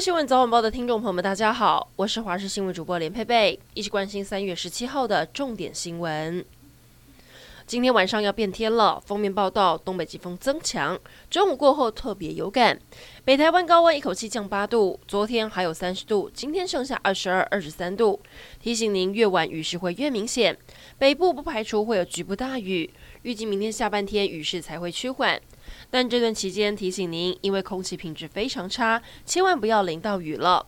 新闻早晚报的听众朋友们，大家好，我是华视新闻主播连佩佩，一起关心三月十七号的重点新闻。今天晚上要变天了，封面报道东北季风增强，中午过后特别有感。北台湾高温一口气降八度，昨天还有三十度，今天剩下二十二、二十三度。提醒您，越晚雨势会越明显，北部不排除会有局部大雨，预计明天下半天雨势才会趋缓。但这段期间提醒您，因为空气品质非常差，千万不要淋到雨了。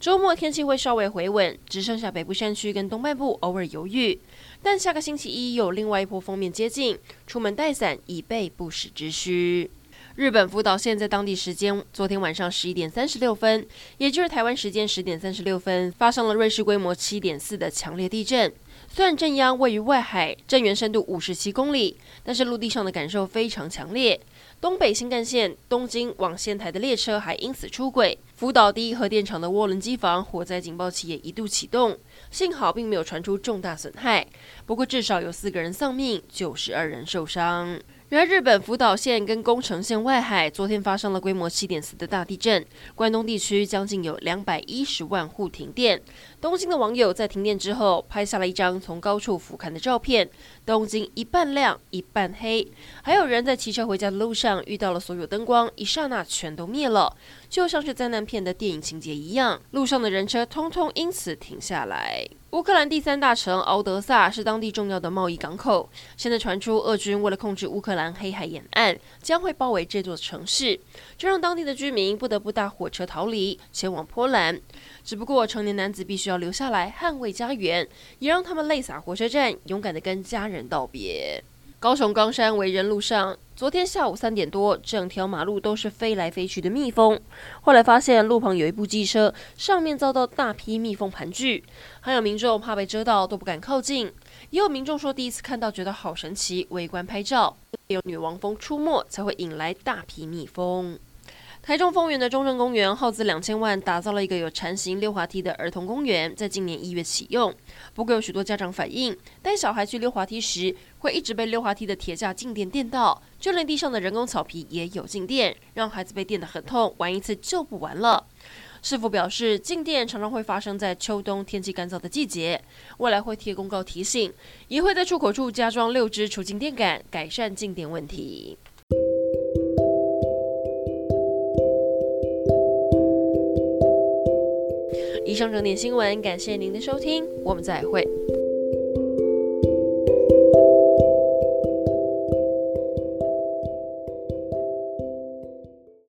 周末天气会稍微回稳，只剩下北部山区跟东半部偶尔有雨。但下个星期一有另外一波锋面接近，出门带伞以备不时之需。日本福岛县在当地时间昨天晚上十一点三十六分，也就是台湾时间十点三十六分，发生了瑞士规模七点四的强烈地震。虽然震央位于外海，震源深度五十七公里，但是陆地上的感受非常强烈。东北新干线东京往仙台的列车还因此出轨。福岛第一核电厂的涡轮机房火灾警报器也一度启动，幸好并没有传出重大损害。不过至少有四个人丧命，九十二人受伤。然而，日本福岛县跟宫城县外海昨天发生了规模七点四的大地震，关东地区将近有两百一十万户停电。东京的网友在停电之后拍下了一张从高处俯瞰的照片，东京一半亮一半黑，还有人在骑车回家的路上遇到了所有灯光，一刹那全都灭了，就像是灾难片的电影情节一样，路上的人车通通因此停下来。乌克兰第三大城敖德萨是当地重要的贸易港口。现在传出，俄军为了控制乌克兰黑海沿岸，将会包围这座城市，这让当地的居民不得不搭火车逃离，前往波兰。只不过，成年男子必须要留下来捍卫家园，也让他们泪洒火车站，勇敢地跟家人道别。高雄冈山为人路上，昨天下午三点多，整条马路都是飞来飞去的蜜蜂。后来发现路旁有一部机车，上面遭到大批蜜蜂盘踞，还有民众怕被蛰到都不敢靠近。也有民众说第一次看到觉得好神奇，围观拍照。有女王蜂出没才会引来大批蜜蜂。台中丰原的中正公园耗资两千万打造了一个有禅形溜滑梯的儿童公园，在今年一月启用。不过有许多家长反映，带小孩去溜滑梯时，会一直被溜滑梯的铁架静电电到，就连地上的人工草皮也有静电，让孩子被电得很痛，玩一次就不玩了。市府表示，静电常常会发生在秋冬天气干燥的季节，未来会贴公告提醒，也会在出口处加装六支除静电杆，改善静电问题。以上整点新闻，感谢您的收听，我们再会。